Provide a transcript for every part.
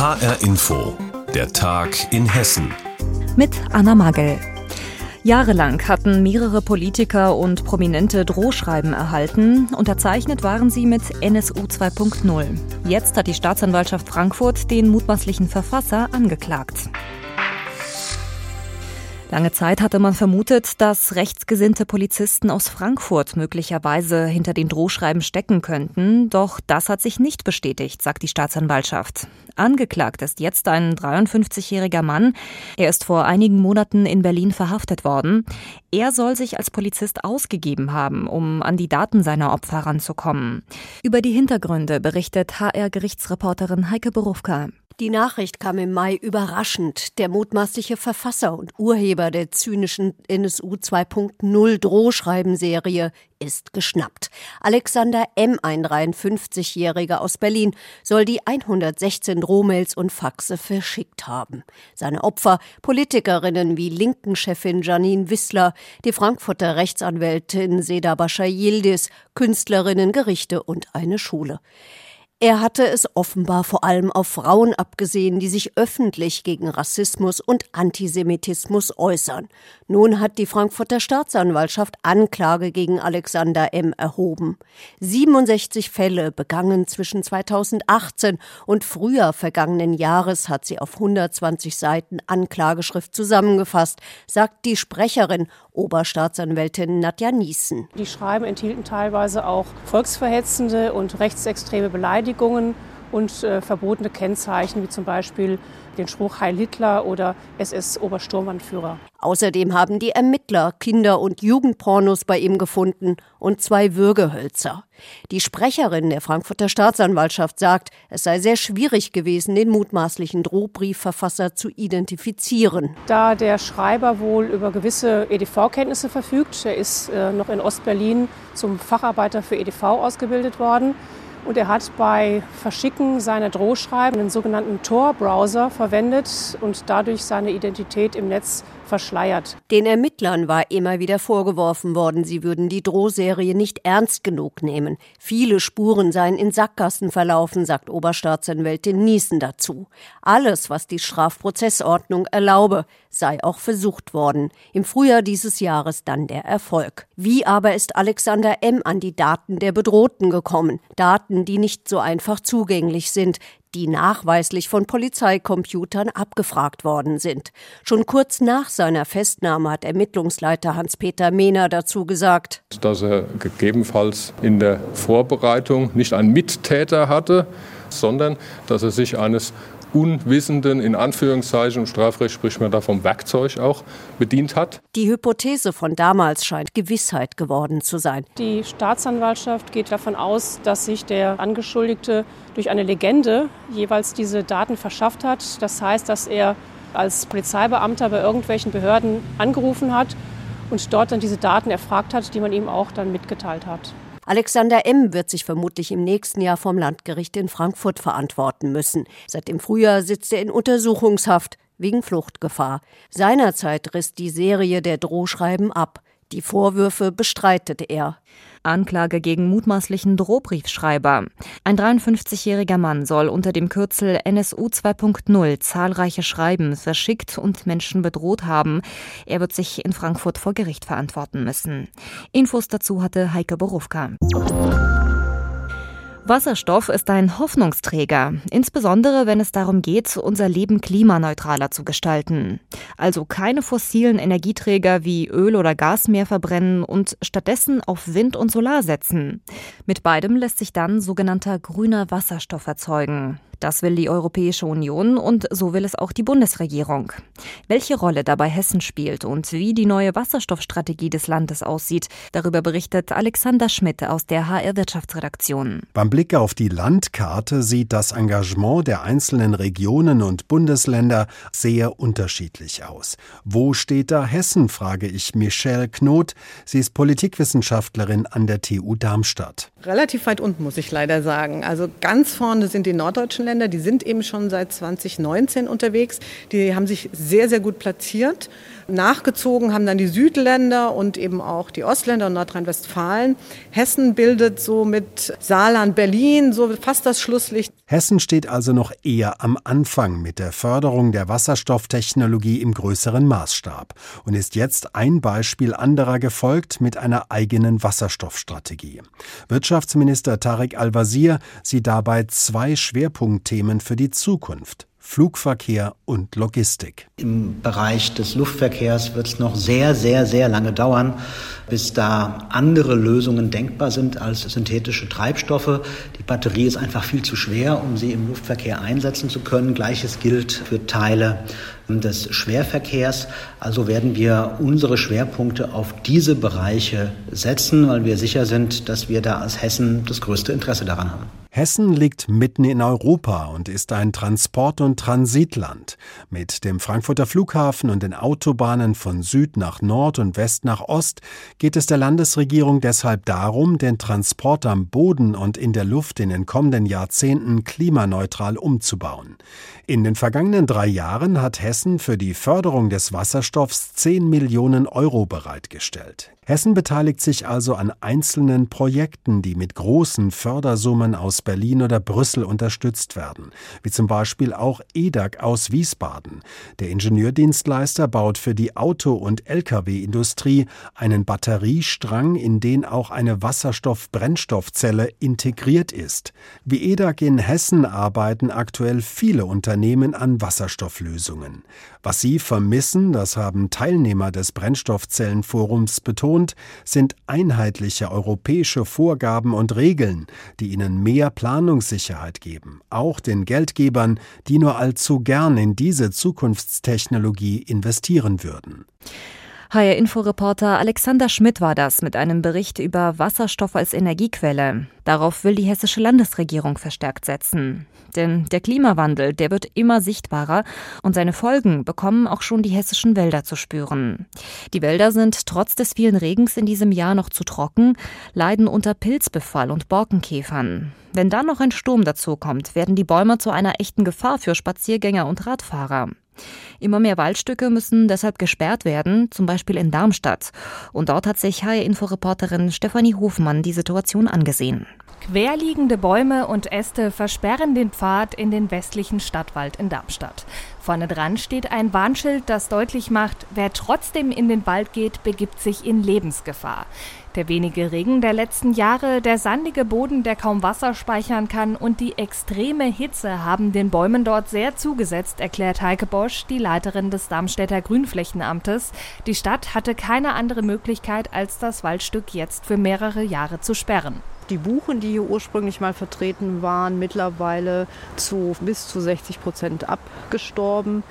HR Info, der Tag in Hessen. Mit Anna Magel. Jahrelang hatten mehrere Politiker und Prominente Drohschreiben erhalten. Unterzeichnet waren sie mit NSU 2.0. Jetzt hat die Staatsanwaltschaft Frankfurt den mutmaßlichen Verfasser angeklagt. Lange Zeit hatte man vermutet, dass rechtsgesinnte Polizisten aus Frankfurt möglicherweise hinter den Drohschreiben stecken könnten. Doch das hat sich nicht bestätigt, sagt die Staatsanwaltschaft. Angeklagt ist jetzt ein 53-jähriger Mann. Er ist vor einigen Monaten in Berlin verhaftet worden. Er soll sich als Polizist ausgegeben haben, um an die Daten seiner Opfer ranzukommen. Über die Hintergründe berichtet HR-Gerichtsreporterin Heike Berufka. Die Nachricht kam im Mai überraschend. Der mutmaßliche Verfasser und Urheber der zynischen NSU 2.0 Drohschreibenserie ist geschnappt. Alexander M., ein 53-Jähriger aus Berlin, soll die 116 Drohmails und Faxe verschickt haben. Seine Opfer Politikerinnen wie Linken-Chefin Janine Wissler, die Frankfurter Rechtsanwältin Seda Bascha Yildiz, Künstlerinnen, Gerichte und eine Schule. Er hatte es offenbar vor allem auf Frauen abgesehen, die sich öffentlich gegen Rassismus und Antisemitismus äußern. Nun hat die Frankfurter Staatsanwaltschaft Anklage gegen Alexander M. erhoben. 67 Fälle begangen zwischen 2018 und Frühjahr vergangenen Jahres hat sie auf 120 Seiten Anklageschrift zusammengefasst, sagt die Sprecherin Oberstaatsanwältin Nadja Niesen. Die Schreiben enthielten teilweise auch volksverhetzende und rechtsextreme Beleidigungen und äh, verbotene Kennzeichen, wie zum Beispiel den Spruch Heil Hitler oder SS-Obersturmbannführer. Außerdem haben die Ermittler Kinder- und Jugendpornos bei ihm gefunden und zwei Würgehölzer. Die Sprecherin der Frankfurter Staatsanwaltschaft sagt, es sei sehr schwierig gewesen, den mutmaßlichen Drohbriefverfasser zu identifizieren. Da der Schreiber wohl über gewisse EDV-Kenntnisse verfügt, er ist äh, noch in Ostberlin zum Facharbeiter für EDV ausgebildet worden, und er hat bei Verschicken seiner Drohschreiben den sogenannten Tor-Browser verwendet und dadurch seine Identität im Netz verschleiert. Den Ermittlern war immer wieder vorgeworfen worden, sie würden die Drohserie nicht ernst genug nehmen. Viele Spuren seien in Sackgassen verlaufen, sagt Oberstaatsanwältin Niesen dazu. Alles, was die Strafprozessordnung erlaube, sei auch versucht worden. Im Frühjahr dieses Jahres dann der Erfolg. Wie aber ist Alexander M. an die Daten der Bedrohten gekommen? Daten, die nicht so einfach zugänglich sind, die nachweislich von Polizeicomputern abgefragt worden sind. Schon kurz nach seiner Festnahme hat Ermittlungsleiter Hans-Peter Mehner dazu gesagt, dass er gegebenenfalls in der Vorbereitung nicht einen Mittäter hatte, sondern dass er sich eines Unwissenden, in Anführungszeichen, im Strafrecht spricht man da vom Werkzeug auch, bedient hat. Die Hypothese von damals scheint Gewissheit geworden zu sein. Die Staatsanwaltschaft geht davon aus, dass sich der Angeschuldigte durch eine Legende jeweils diese Daten verschafft hat. Das heißt, dass er als Polizeibeamter bei irgendwelchen Behörden angerufen hat und dort dann diese Daten erfragt hat, die man ihm auch dann mitgeteilt hat. Alexander M. wird sich vermutlich im nächsten Jahr vom Landgericht in Frankfurt verantworten müssen. Seit dem Frühjahr sitzt er in Untersuchungshaft wegen Fluchtgefahr. Seinerzeit riss die Serie der Drohschreiben ab. Die Vorwürfe bestreitet er. Anklage gegen mutmaßlichen Drohbriefschreiber. Ein 53-jähriger Mann soll unter dem Kürzel NSU 2.0 zahlreiche Schreiben verschickt und Menschen bedroht haben. Er wird sich in Frankfurt vor Gericht verantworten müssen. Infos dazu hatte Heike Borufka. Wasserstoff ist ein Hoffnungsträger, insbesondere wenn es darum geht, unser Leben klimaneutraler zu gestalten. Also keine fossilen Energieträger wie Öl oder Gas mehr verbrennen und stattdessen auf Wind und Solar setzen. Mit beidem lässt sich dann sogenannter grüner Wasserstoff erzeugen. Das will die Europäische Union und so will es auch die Bundesregierung. Welche Rolle dabei Hessen spielt und wie die neue Wasserstoffstrategie des Landes aussieht, darüber berichtet Alexander Schmidt aus der HR Wirtschaftsredaktion. Beim Blick auf die Landkarte sieht das Engagement der einzelnen Regionen und Bundesländer sehr unterschiedlich aus. Wo steht da Hessen, frage ich Michelle Knot. Sie ist Politikwissenschaftlerin an der TU Darmstadt. Relativ weit unten, muss ich leider sagen. Also ganz vorne sind die norddeutschen Länder, die sind eben schon seit 2019 unterwegs. Die haben sich sehr, sehr gut platziert. Nachgezogen haben dann die Südländer und eben auch die Ostländer und Nordrhein-Westfalen. Hessen bildet so mit Saarland, Berlin so fast das Schlusslicht. Hessen steht also noch eher am Anfang mit der Förderung der Wasserstofftechnologie im größeren Maßstab und ist jetzt ein Beispiel anderer gefolgt mit einer eigenen Wasserstoffstrategie. Wirtschaftsminister Tarek Al-Wazir sieht dabei zwei Schwerpunktthemen für die Zukunft. Flugverkehr und Logistik. Im Bereich des Luftverkehrs wird es noch sehr, sehr, sehr lange dauern, bis da andere Lösungen denkbar sind als synthetische Treibstoffe. Die Batterie ist einfach viel zu schwer, um sie im Luftverkehr einsetzen zu können. Gleiches gilt für Teile des Schwerverkehrs. Also werden wir unsere Schwerpunkte auf diese Bereiche setzen, weil wir sicher sind, dass wir da als Hessen das größte Interesse daran haben. Hessen liegt mitten in Europa und ist ein Transport- und Transitland. Mit dem Frankfurter Flughafen und den Autobahnen von Süd nach Nord und West nach Ost geht es der Landesregierung deshalb darum, den Transport am Boden und in der Luft in den kommenden Jahrzehnten klimaneutral umzubauen. In den vergangenen drei Jahren hat Hessen für die Förderung des Wasserstoffs 10 Millionen Euro bereitgestellt. Hessen beteiligt sich also an einzelnen Projekten, die mit großen Fördersummen aus Berlin oder Brüssel unterstützt werden, wie zum Beispiel auch EDAG aus Wiesbaden. Der Ingenieurdienstleister baut für die Auto- und Lkw-Industrie einen Batteriestrang, in den auch eine Wasserstoff-Brennstoffzelle integriert ist. Wie EDAG in Hessen arbeiten aktuell viele Unternehmen an Wasserstofflösungen. Was sie vermissen, das haben Teilnehmer des Brennstoffzellenforums betont, sind einheitliche europäische Vorgaben und Regeln, die ihnen mehr Planungssicherheit geben, auch den Geldgebern, die nur allzu gern in diese Zukunftstechnologie investieren würden. HR Inforeporter Alexander Schmidt war das mit einem Bericht über Wasserstoff als Energiequelle. Darauf will die hessische Landesregierung verstärkt setzen. Denn der Klimawandel, der wird immer sichtbarer und seine Folgen bekommen auch schon die hessischen Wälder zu spüren. Die Wälder sind trotz des vielen Regens in diesem Jahr noch zu trocken, leiden unter Pilzbefall und Borkenkäfern. Wenn dann noch ein Sturm dazukommt, werden die Bäume zu einer echten Gefahr für Spaziergänger und Radfahrer. Immer mehr Waldstücke müssen deshalb gesperrt werden, zum Beispiel in Darmstadt. Und dort hat sich HR-Inforeporterin Stefanie Hofmann die Situation angesehen. Querliegende Bäume und Äste versperren den Pfad in den westlichen Stadtwald in Darmstadt. Vorne dran steht ein Warnschild, das deutlich macht, wer trotzdem in den Wald geht, begibt sich in Lebensgefahr. Der wenige Regen der letzten Jahre, der sandige Boden, der kaum Wasser speichern kann und die extreme Hitze haben den Bäumen dort sehr zugesetzt, erklärt Heike Bosch, die Leiterin des Darmstädter Grünflächenamtes. Die Stadt hatte keine andere Möglichkeit, als das Waldstück jetzt für mehrere Jahre zu sperren die Buchen, die hier ursprünglich mal vertreten waren, mittlerweile zu bis zu 60 Prozent abgestorben.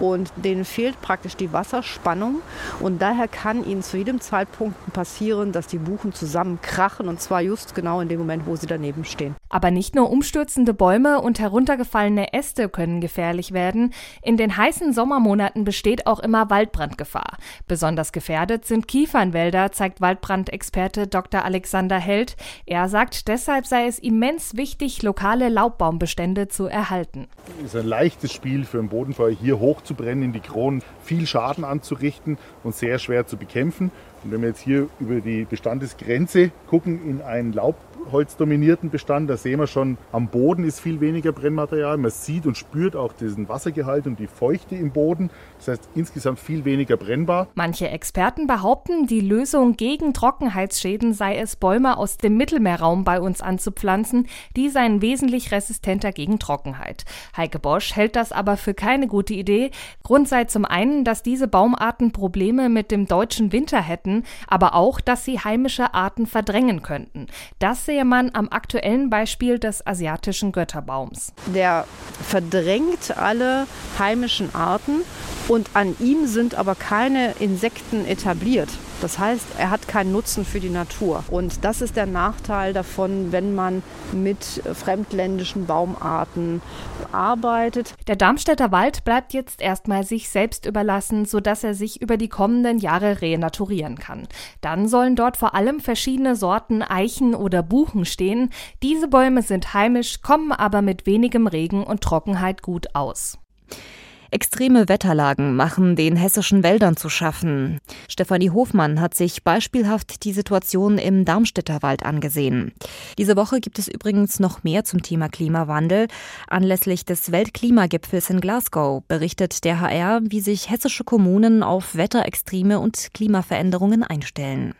Und denen fehlt praktisch die Wasserspannung. Und daher kann ihnen zu jedem Zeitpunkt passieren, dass die Buchen zusammenkrachen. Und zwar just genau in dem Moment, wo sie daneben stehen. Aber nicht nur umstürzende Bäume und heruntergefallene Äste können gefährlich werden. In den heißen Sommermonaten besteht auch immer Waldbrandgefahr. Besonders gefährdet sind Kiefernwälder, zeigt Waldbrandexperte Dr. Alexander Held. Er er sagt, deshalb sei es immens wichtig, lokale Laubbaumbestände zu erhalten. Es ist ein leichtes Spiel für ein Bodenfeuer, hier hochzubrennen, in die Kronen viel Schaden anzurichten und sehr schwer zu bekämpfen. Und wenn wir jetzt hier über die Bestandesgrenze gucken in einen laubholzdominierten Bestand, da sehen wir schon, am Boden ist viel weniger Brennmaterial. Man sieht und spürt auch diesen Wassergehalt und die Feuchte im Boden. Das heißt insgesamt viel weniger brennbar. Manche Experten behaupten, die Lösung gegen Trockenheitsschäden sei es, Bäume aus dem Mittelmeerraum bei uns anzupflanzen. Die seien wesentlich resistenter gegen Trockenheit. Heike Bosch hält das aber für keine gute Idee. Grund sei zum einen, dass diese Baumarten Probleme mit dem deutschen Winter hätten hätten, aber auch, dass sie heimische Arten verdrängen könnten. Das sehe man am aktuellen Beispiel des asiatischen Götterbaums. Der verdrängt alle heimischen Arten und an ihm sind aber keine Insekten etabliert. Das heißt, er hat keinen Nutzen für die Natur. Und das ist der Nachteil davon, wenn man mit fremdländischen Baumarten arbeitet. Der Darmstädter Wald bleibt jetzt erstmal sich selbst überlassen, sodass er sich über die kommenden Jahre renaturieren kann. Dann sollen dort vor allem verschiedene Sorten Eichen oder Buchen stehen. Diese Bäume sind heimisch, kommen aber mit wenigem Regen und Trockenheit gut aus. Extreme Wetterlagen machen den hessischen Wäldern zu schaffen. Stefanie Hofmann hat sich beispielhaft die Situation im Darmstädter Wald angesehen. Diese Woche gibt es übrigens noch mehr zum Thema Klimawandel. Anlässlich des Weltklimagipfels in Glasgow berichtet der HR, wie sich hessische Kommunen auf Wetterextreme und Klimaveränderungen einstellen.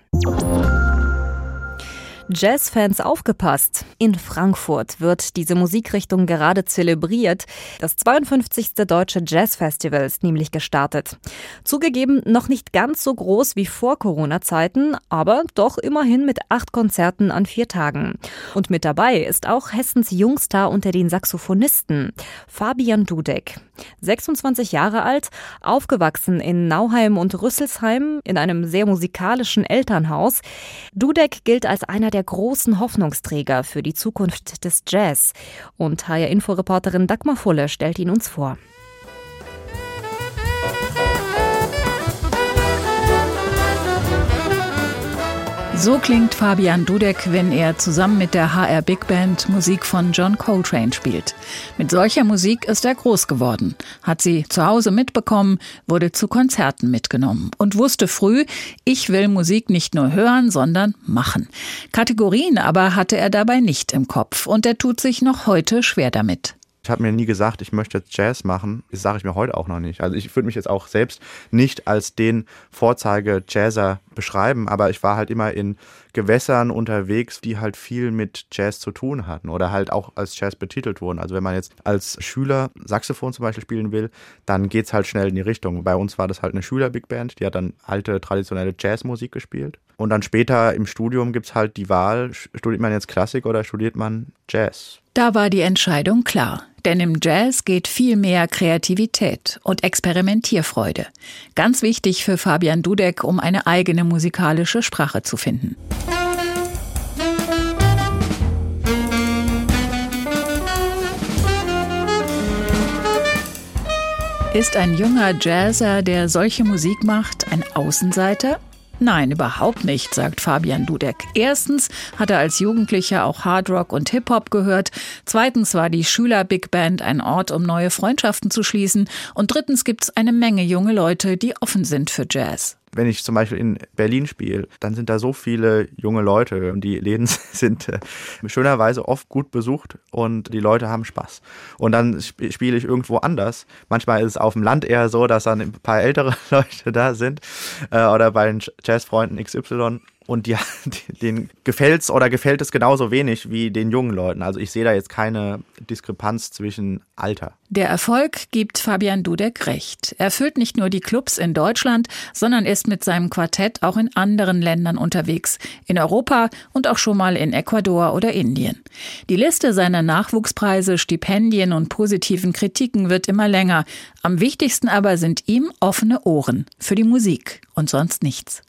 Jazzfans aufgepasst. In Frankfurt wird diese Musikrichtung gerade zelebriert. Das 52. Deutsche Jazzfestival ist nämlich gestartet. Zugegeben noch nicht ganz so groß wie vor Corona-Zeiten, aber doch immerhin mit acht Konzerten an vier Tagen. Und mit dabei ist auch Hessens Jungstar unter den Saxophonisten, Fabian Dudek. 26 Jahre alt, aufgewachsen in Nauheim und Rüsselsheim in einem sehr musikalischen Elternhaus. Dudek gilt als einer der großen Hoffnungsträger für die Zukunft des Jazz. Und HR-Inforeporterin Dagmar Fulle stellt ihn uns vor. So klingt Fabian Dudek, wenn er zusammen mit der HR Big Band Musik von John Coltrane spielt. Mit solcher Musik ist er groß geworden, hat sie zu Hause mitbekommen, wurde zu Konzerten mitgenommen und wusste früh, ich will Musik nicht nur hören, sondern machen. Kategorien aber hatte er dabei nicht im Kopf und er tut sich noch heute schwer damit. Ich habe mir nie gesagt, ich möchte Jazz machen. Das sage ich mir heute auch noch nicht. Also ich würde mich jetzt auch selbst nicht als den Vorzeige-Jazzer beschreiben, aber ich war halt immer in Gewässern unterwegs, die halt viel mit Jazz zu tun hatten oder halt auch als Jazz betitelt wurden. Also wenn man jetzt als Schüler Saxophon zum Beispiel spielen will, dann geht es halt schnell in die Richtung. Bei uns war das halt eine Schüler-Big Band, die hat dann alte traditionelle Jazzmusik gespielt. Und dann später im Studium gibt es halt die Wahl, studiert man jetzt Klassik oder studiert man Jazz? Da war die Entscheidung klar. Denn im Jazz geht viel mehr Kreativität und Experimentierfreude. Ganz wichtig für Fabian Dudek, um eine eigene musikalische Sprache zu finden. Ist ein junger Jazzer, der solche Musik macht, ein Außenseiter? Nein, überhaupt nicht, sagt Fabian Dudek. Erstens hat er als Jugendlicher auch Hardrock und Hip-Hop gehört. Zweitens war die Schüler-Big Band ein Ort, um neue Freundschaften zu schließen. Und drittens gibt's eine Menge junge Leute, die offen sind für Jazz wenn ich zum Beispiel in Berlin spiele, dann sind da so viele junge Leute und die Läden sind äh, schönerweise oft gut besucht und die Leute haben Spaß. Und dann spiele ich irgendwo anders. Manchmal ist es auf dem Land eher so, dass dann ein paar ältere Leute da sind äh, oder bei den Jazzfreunden XY und die, denen gefällt's oder gefällt es genauso wenig wie den jungen Leuten. Also ich sehe da jetzt keine Diskrepanz zwischen Alter. Der Erfolg gibt Fabian Dudek recht. Er füllt nicht nur die Clubs in Deutschland, sondern ist mit seinem Quartett auch in anderen Ländern unterwegs, in Europa und auch schon mal in Ecuador oder Indien. Die Liste seiner Nachwuchspreise, Stipendien und positiven Kritiken wird immer länger. Am wichtigsten aber sind ihm offene Ohren für die Musik und sonst nichts.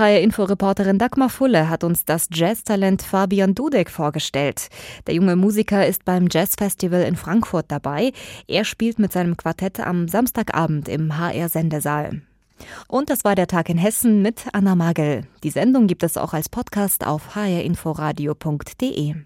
HR-Info-Reporterin Dagmar Fulle hat uns das Jazztalent Fabian Dudek vorgestellt. Der junge Musiker ist beim Jazzfestival in Frankfurt dabei. Er spielt mit seinem Quartett am Samstagabend im HR-Sendesaal. Und das war der Tag in Hessen mit Anna Magel. Die Sendung gibt es auch als Podcast auf hrinforadio.de.